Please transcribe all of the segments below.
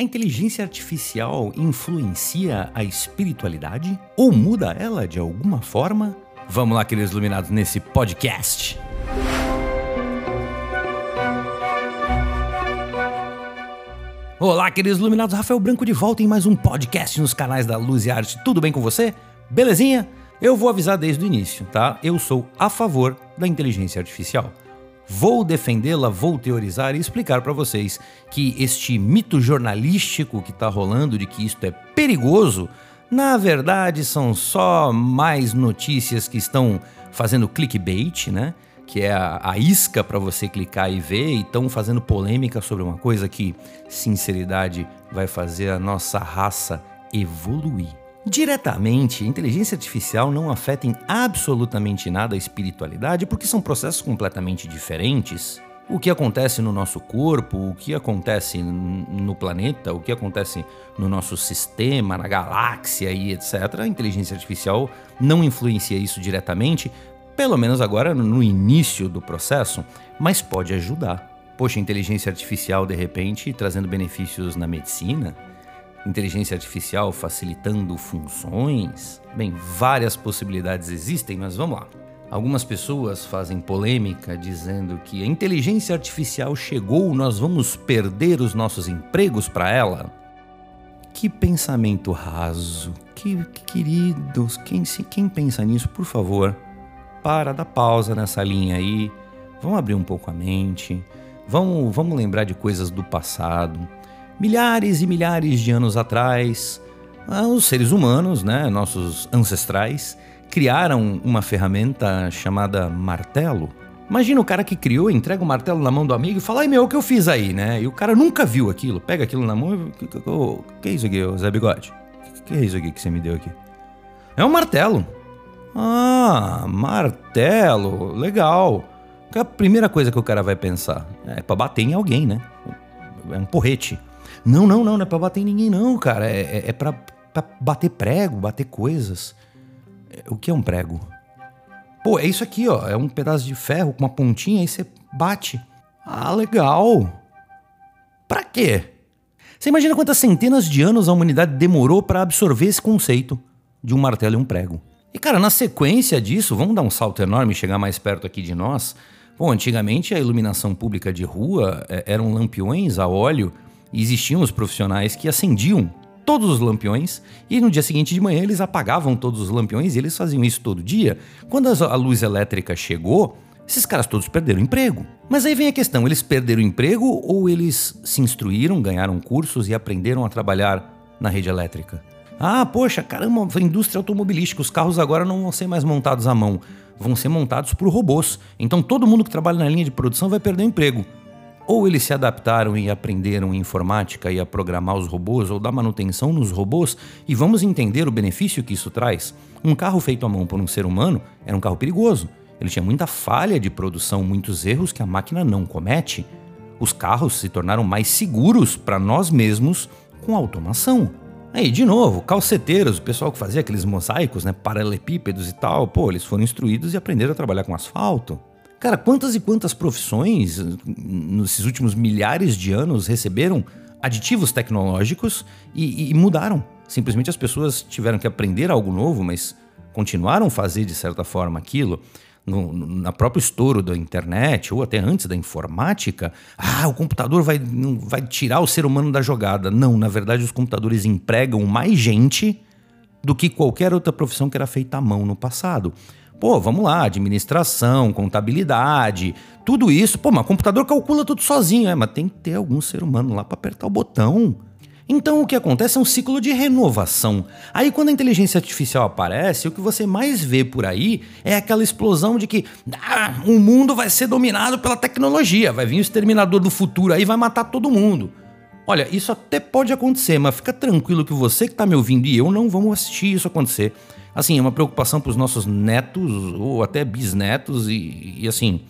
A inteligência artificial influencia a espiritualidade ou muda ela de alguma forma? Vamos lá, queridos iluminados, nesse podcast. Olá, queridos iluminados, Rafael Branco de volta em mais um podcast nos canais da Luz e Arte. Tudo bem com você? Belezinha? Eu vou avisar desde o início, tá? Eu sou a favor da inteligência artificial. Vou defendê-la, vou teorizar e explicar para vocês que este mito jornalístico que está rolando de que isto é perigoso, na verdade são só mais notícias que estão fazendo clickbait, né? Que é a, a isca para você clicar e ver, e estão fazendo polêmica sobre uma coisa que, sinceridade, vai fazer a nossa raça evoluir. Diretamente, a inteligência artificial não afeta em absolutamente nada a espiritualidade porque são processos completamente diferentes. O que acontece no nosso corpo, o que acontece no planeta, o que acontece no nosso sistema, na galáxia e etc. A inteligência artificial não influencia isso diretamente, pelo menos agora no início do processo, mas pode ajudar. Poxa, inteligência artificial de repente trazendo benefícios na medicina, inteligência artificial facilitando funções? Bem, várias possibilidades existem, mas vamos lá. Algumas pessoas fazem polêmica dizendo que a inteligência artificial chegou, nós vamos perder os nossos empregos para ela. Que pensamento raso, que, que queridos, quem, se, quem pensa nisso, por favor, para, dá pausa nessa linha aí, vamos abrir um pouco a mente, vamos, vamos lembrar de coisas do passado milhares e milhares de anos atrás, ah, os seres humanos, né, nossos ancestrais, criaram uma ferramenta chamada martelo. Imagina o cara que criou, entrega o martelo na mão do amigo e fala: Ai meu, o que eu fiz aí, né? E o cara nunca viu aquilo, pega aquilo na mão e. O que é isso aqui, Zé Bigode? O que é isso aqui que você me deu aqui? É um martelo. Ah, martelo, legal. A primeira coisa que o cara vai pensar é para bater em alguém, né? É um porrete. Não, não, não, não é pra bater em ninguém, não, cara. É, é, é pra, pra bater prego, bater coisas. O que é um prego? Pô, é isso aqui, ó. É um pedaço de ferro com uma pontinha, aí você bate. Ah, legal. Pra quê? Você imagina quantas centenas de anos a humanidade demorou para absorver esse conceito de um martelo e um prego. E cara, na sequência disso, vamos dar um salto enorme e chegar mais perto aqui de nós. Bom, antigamente a iluminação pública de rua é, eram lampiões a óleo existiam os profissionais que acendiam todos os lampiões e no dia seguinte de manhã eles apagavam todos os lampiões e eles faziam isso todo dia. Quando a luz elétrica chegou, esses caras todos perderam emprego. Mas aí vem a questão: eles perderam emprego ou eles se instruíram, ganharam cursos e aprenderam a trabalhar na rede elétrica? Ah, poxa, caramba, a indústria automobilística, os carros agora não vão ser mais montados à mão, vão ser montados por robôs. Então todo mundo que trabalha na linha de produção vai perder o emprego. Ou eles se adaptaram e aprenderam informática e a programar os robôs ou dar manutenção nos robôs, e vamos entender o benefício que isso traz. Um carro feito à mão por um ser humano era um carro perigoso. Ele tinha muita falha de produção, muitos erros que a máquina não comete. Os carros se tornaram mais seguros para nós mesmos com automação. Aí, de novo, calceteiros, o pessoal que fazia aqueles mosaicos, né, paralelepípedos e tal, pô, eles foram instruídos e aprenderam a trabalhar com asfalto. Cara, quantas e quantas profissões nesses últimos milhares de anos receberam aditivos tecnológicos e, e, mudaram? Simplesmente as pessoas tiveram que aprender algo novo, mas continuaram a fazer de certa forma aquilo. No, na próprio estouro da internet ou até antes da informática, ah, o computador vai, vai tirar o ser humano da jogada. Não, na verdade, os computadores empregam mais gente do que qualquer outra profissão que era feita à mão no passado. Pô, vamos lá, administração, contabilidade, tudo isso. Pô, mas o computador calcula tudo sozinho, é, mas tem que ter algum ser humano lá para apertar o botão. Então o que acontece é um ciclo de renovação. Aí quando a inteligência artificial aparece, o que você mais vê por aí é aquela explosão de que ah, o mundo vai ser dominado pela tecnologia, vai vir o exterminador do futuro aí vai matar todo mundo. Olha, isso até pode acontecer, mas fica tranquilo que você que está me ouvindo e eu não vamos assistir isso acontecer. Assim, é uma preocupação para os nossos netos ou até bisnetos e, e assim,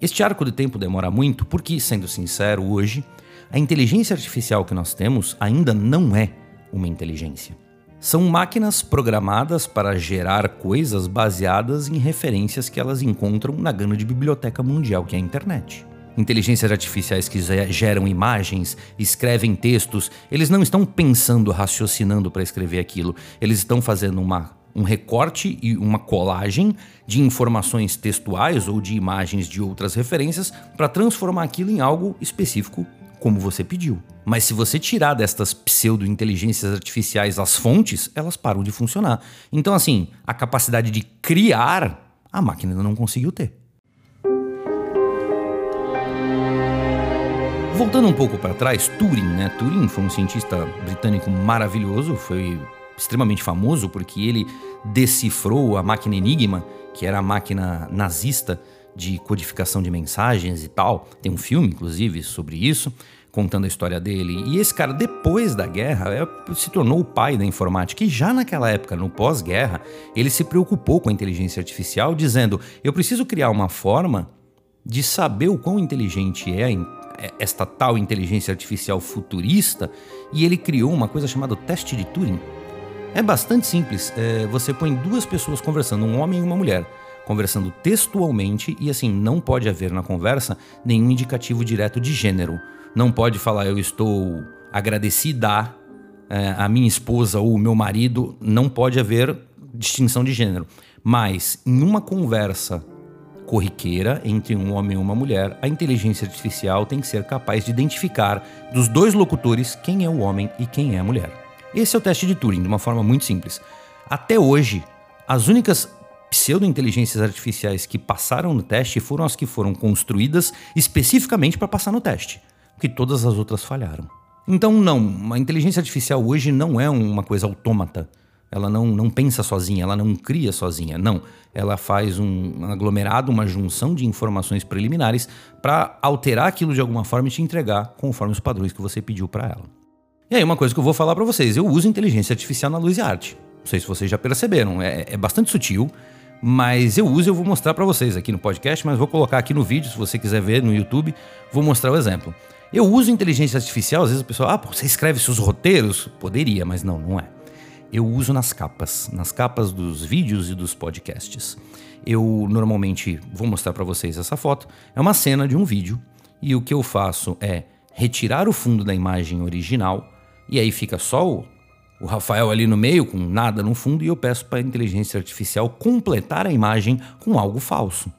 este arco de tempo demora muito porque, sendo sincero, hoje a inteligência artificial que nós temos ainda não é uma inteligência. São máquinas programadas para gerar coisas baseadas em referências que elas encontram na grande biblioteca mundial que é a internet. Inteligências artificiais que geram imagens, escrevem textos, eles não estão pensando, raciocinando para escrever aquilo. Eles estão fazendo uma, um recorte e uma colagem de informações textuais ou de imagens de outras referências para transformar aquilo em algo específico como você pediu. Mas se você tirar destas pseudo-inteligências artificiais as fontes, elas param de funcionar. Então, assim, a capacidade de criar, a máquina ainda não conseguiu ter. Voltando um pouco para trás, Turing, né? Turing foi um cientista britânico maravilhoso, foi extremamente famoso porque ele decifrou a máquina Enigma, que era a máquina nazista de codificação de mensagens e tal. Tem um filme, inclusive, sobre isso, contando a história dele. E esse cara, depois da guerra, é, se tornou o pai da informática. E já naquela época, no pós-guerra, ele se preocupou com a inteligência artificial, dizendo: eu preciso criar uma forma de saber o quão inteligente é esta tal inteligência artificial futurista. E ele criou uma coisa chamada teste de Turing. É bastante simples. É, você põe duas pessoas conversando, um homem e uma mulher conversando textualmente e assim não pode haver na conversa nenhum indicativo direto de gênero. Não pode falar eu estou agradecida é, a minha esposa ou o meu marido, não pode haver distinção de gênero. Mas em uma conversa corriqueira entre um homem e uma mulher, a inteligência artificial tem que ser capaz de identificar dos dois locutores quem é o homem e quem é a mulher. Esse é o teste de Turing, de uma forma muito simples. Até hoje, as únicas pseudo-inteligências artificiais que passaram no teste foram as que foram construídas especificamente para passar no teste, porque todas as outras falharam. Então, não, a inteligência artificial hoje não é uma coisa autômata. Ela não, não pensa sozinha, ela não cria sozinha. Não. Ela faz um aglomerado, uma junção de informações preliminares para alterar aquilo de alguma forma e te entregar conforme os padrões que você pediu para ela. E aí, uma coisa que eu vou falar para vocês: eu uso inteligência artificial na luz e arte. Não sei se vocês já perceberam, é, é bastante sutil, mas eu uso e eu vou mostrar para vocês aqui no podcast, mas vou colocar aqui no vídeo, se você quiser ver no YouTube, vou mostrar o exemplo. Eu uso inteligência artificial, às vezes a pessoa, ah, você escreve seus roteiros? Poderia, mas não, não é. Eu uso nas capas, nas capas dos vídeos e dos podcasts. Eu normalmente vou mostrar para vocês essa foto. É uma cena de um vídeo e o que eu faço é retirar o fundo da imagem original e aí fica só o o Rafael ali no meio, com nada no fundo, e eu peço para a inteligência artificial completar a imagem com algo falso.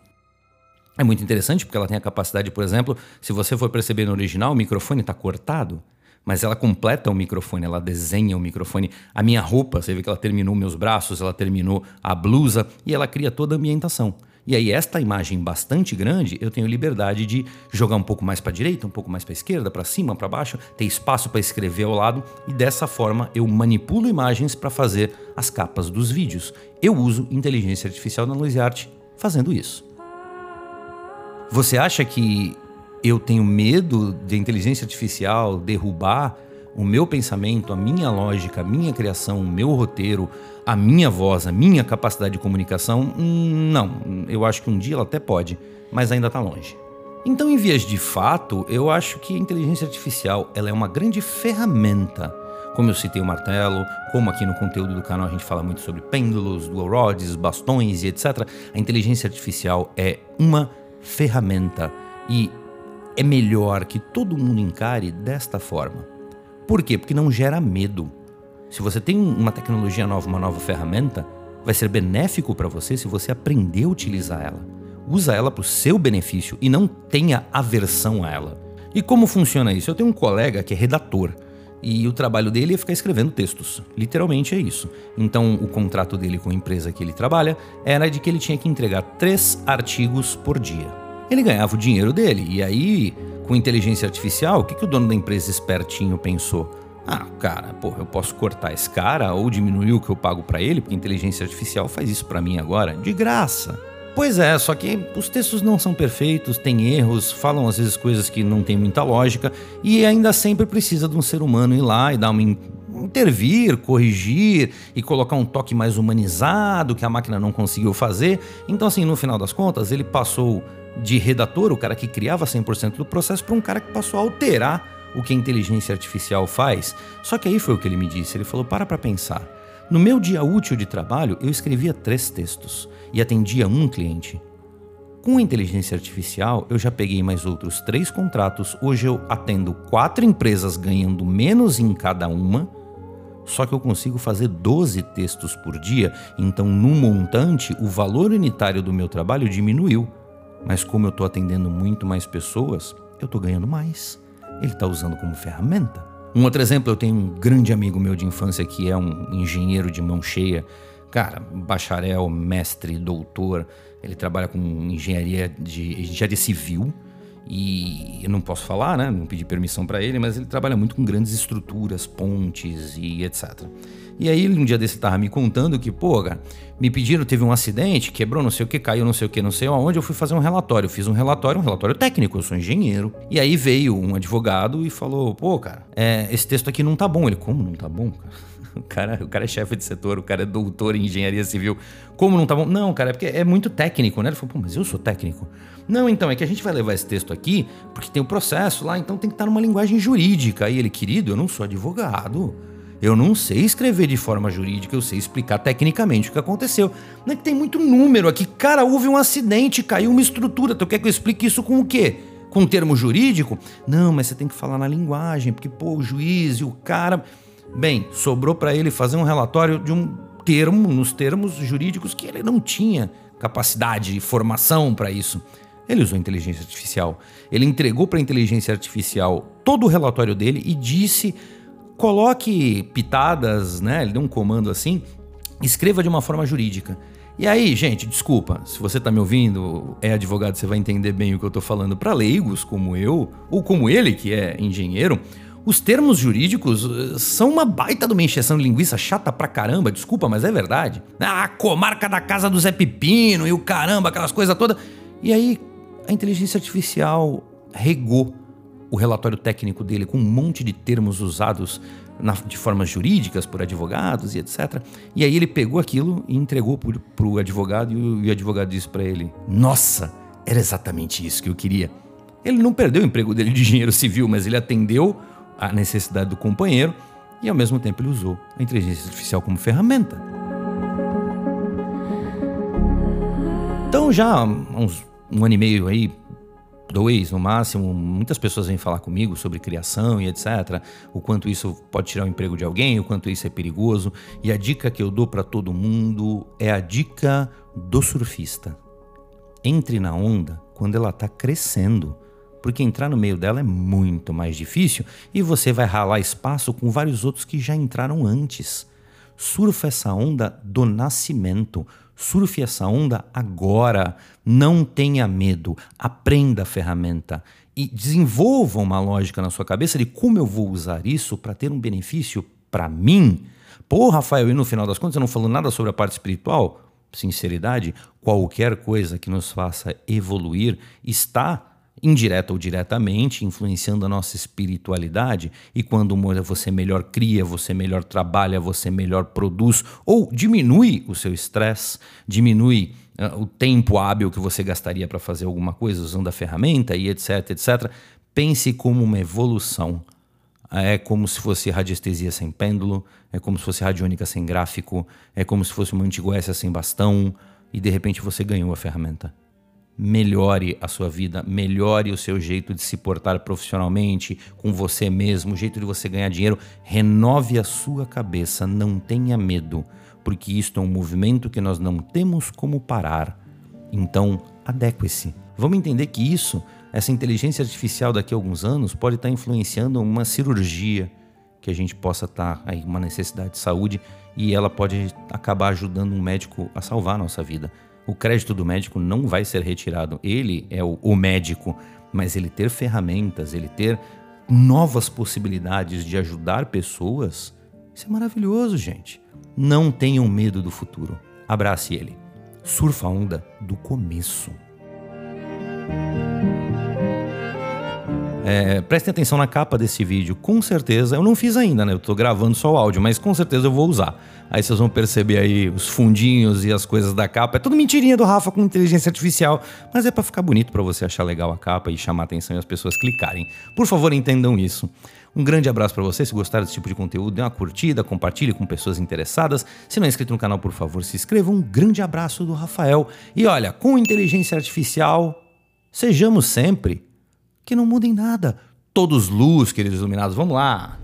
É muito interessante porque ela tem a capacidade, por exemplo, se você for perceber no original, o microfone está cortado, mas ela completa o microfone, ela desenha o microfone. A minha roupa, você vê que ela terminou meus braços, ela terminou a blusa e ela cria toda a ambientação. E aí, esta imagem bastante grande, eu tenho liberdade de jogar um pouco mais para direita, um pouco mais para esquerda, para cima, para baixo, ter espaço para escrever ao lado e dessa forma eu manipulo imagens para fazer as capas dos vídeos. Eu uso inteligência artificial na Luz Arte fazendo isso. Você acha que eu tenho medo de inteligência artificial derrubar o meu pensamento, a minha lógica, a minha criação, o meu roteiro, a minha voz, a minha capacidade de comunicação, hum, não. Eu acho que um dia ela até pode, mas ainda está longe. Então, em vias de fato, eu acho que a inteligência artificial ela é uma grande ferramenta. Como eu citei o martelo, como aqui no conteúdo do canal a gente fala muito sobre pêndulos, dual rods, bastões e etc. A inteligência artificial é uma ferramenta e é melhor que todo mundo encare desta forma. Por quê? Porque não gera medo. Se você tem uma tecnologia nova, uma nova ferramenta, vai ser benéfico para você se você aprender a utilizar ela. Usa ela para o seu benefício e não tenha aversão a ela. E como funciona isso? Eu tenho um colega que é redator e o trabalho dele é ficar escrevendo textos. Literalmente é isso. Então, o contrato dele com a empresa que ele trabalha era de que ele tinha que entregar três artigos por dia. Ele ganhava o dinheiro dele, e aí com inteligência artificial, o que, que o dono da empresa espertinho pensou? Ah, cara, porra, eu posso cortar esse cara ou diminuir o que eu pago para ele, porque inteligência artificial faz isso para mim agora, de graça. Pois é, só que os textos não são perfeitos, tem erros, falam às vezes coisas que não tem muita lógica e ainda sempre precisa de um ser humano ir lá e dar uma intervir, corrigir e colocar um toque mais humanizado que a máquina não conseguiu fazer. Então assim, no final das contas, ele passou de redator, o cara que criava 100% do processo, para um cara que passou a alterar o que a inteligência artificial faz. Só que aí foi o que ele me disse. Ele falou: para para pensar. No meu dia útil de trabalho, eu escrevia três textos e atendia um cliente. Com a inteligência artificial, eu já peguei mais outros três contratos. Hoje eu atendo quatro empresas ganhando menos em cada uma. Só que eu consigo fazer 12 textos por dia, então no montante o valor unitário do meu trabalho diminuiu. Mas como eu estou atendendo muito mais pessoas, eu estou ganhando mais. Ele está usando como ferramenta. Um outro exemplo, eu tenho um grande amigo meu de infância que é um engenheiro de mão cheia. Cara, bacharel, mestre, doutor, ele trabalha com engenharia de engenharia civil e eu não posso falar, né? Não pedi permissão para ele, mas ele trabalha muito com grandes estruturas, pontes e etc. E aí, um dia desse, tava me contando que, pô, cara, me pediram, teve um acidente, quebrou não sei o que, caiu não sei o que, não sei aonde. Eu fui fazer um relatório. Fiz um relatório, um relatório técnico, eu sou engenheiro. E aí veio um advogado e falou: pô, cara, é, esse texto aqui não tá bom. Ele, como não tá bom, cara? O cara, o cara é chefe de setor, o cara é doutor em engenharia civil. Como não tá bom? Não, cara, é porque é muito técnico, né? Ele falou, pô, mas eu sou técnico. Não, então, é que a gente vai levar esse texto aqui porque tem o um processo lá, então tem que estar numa linguagem jurídica. Aí ele, querido, eu não sou advogado. Eu não sei escrever de forma jurídica, eu sei explicar tecnicamente o que aconteceu. Não é que tem muito número aqui. Cara, houve um acidente, caiu uma estrutura. Tu quer que eu explique isso com o quê? Com um termo jurídico? Não, mas você tem que falar na linguagem, porque, pô, o juiz e o cara. Bem, sobrou para ele fazer um relatório de um termo, nos termos jurídicos, que ele não tinha capacidade e formação para isso. Ele usou inteligência artificial. Ele entregou para a inteligência artificial todo o relatório dele e disse: coloque pitadas, né? Ele deu um comando assim, escreva de uma forma jurídica. E aí, gente, desculpa, se você tá me ouvindo, é advogado, você vai entender bem o que eu tô falando. Para leigos como eu, ou como ele, que é engenheiro, os termos jurídicos eh, são uma baita de uma encheção de linguiça chata pra caramba, desculpa, mas é verdade. Ah, a comarca da casa do Zé Pepino e o caramba, aquelas coisas todas. E aí, a inteligência artificial regou o relatório técnico dele com um monte de termos usados na, de formas jurídicas por advogados e etc. E aí ele pegou aquilo e entregou para o advogado e o, e o advogado disse para ele: Nossa, era exatamente isso que eu queria. Ele não perdeu o emprego dele de engenheiro civil, mas ele atendeu a necessidade do companheiro e ao mesmo tempo ele usou a inteligência artificial como ferramenta. Então já há uns um ano e meio aí, dois no máximo, muitas pessoas vêm falar comigo sobre criação e etc. O quanto isso pode tirar o emprego de alguém, o quanto isso é perigoso. E a dica que eu dou para todo mundo é a dica do surfista. Entre na onda quando ela está crescendo porque entrar no meio dela é muito mais difícil e você vai ralar espaço com vários outros que já entraram antes. Surfa essa onda do nascimento. Surfe essa onda agora. Não tenha medo. Aprenda a ferramenta e desenvolva uma lógica na sua cabeça de como eu vou usar isso para ter um benefício para mim. Pô, Rafael, e no final das contas eu não falo nada sobre a parte espiritual? Sinceridade, qualquer coisa que nos faça evoluir está indireta ou diretamente, influenciando a nossa espiritualidade. E quando você melhor cria, você melhor trabalha, você melhor produz, ou diminui o seu estresse, diminui uh, o tempo hábil que você gastaria para fazer alguma coisa usando a ferramenta e etc, etc. Pense como uma evolução. É como se fosse radiestesia sem pêndulo, é como se fosse radiônica sem gráfico, é como se fosse uma antiguessa sem bastão, e de repente você ganhou a ferramenta melhore a sua vida, melhore o seu jeito de se portar profissionalmente, com você mesmo, o jeito de você ganhar dinheiro. Renove a sua cabeça, não tenha medo, porque isto é um movimento que nós não temos como parar. Então, adeque-se. Vamos entender que isso, essa inteligência artificial daqui a alguns anos, pode estar influenciando uma cirurgia que a gente possa estar aí uma necessidade de saúde e ela pode acabar ajudando um médico a salvar a nossa vida. O crédito do médico não vai ser retirado. Ele é o, o médico, mas ele ter ferramentas, ele ter novas possibilidades de ajudar pessoas, isso é maravilhoso, gente. Não tenham medo do futuro. Abrace ele. Surfa a onda do começo. É, prestem atenção na capa desse vídeo. Com certeza, eu não fiz ainda, né? Eu tô gravando só o áudio, mas com certeza eu vou usar. Aí vocês vão perceber aí os fundinhos e as coisas da capa. É tudo mentirinha do Rafa com inteligência artificial, mas é para ficar bonito para você achar legal a capa e chamar atenção e as pessoas clicarem. Por favor, entendam isso. Um grande abraço para você. Se gostaram desse tipo de conteúdo, dê uma curtida, compartilhe com pessoas interessadas. Se não é inscrito no canal, por favor, se inscreva. Um grande abraço do Rafael. E olha, com inteligência artificial, sejamos sempre que não mudem nada. Todos luz, queridos iluminados, vamos lá.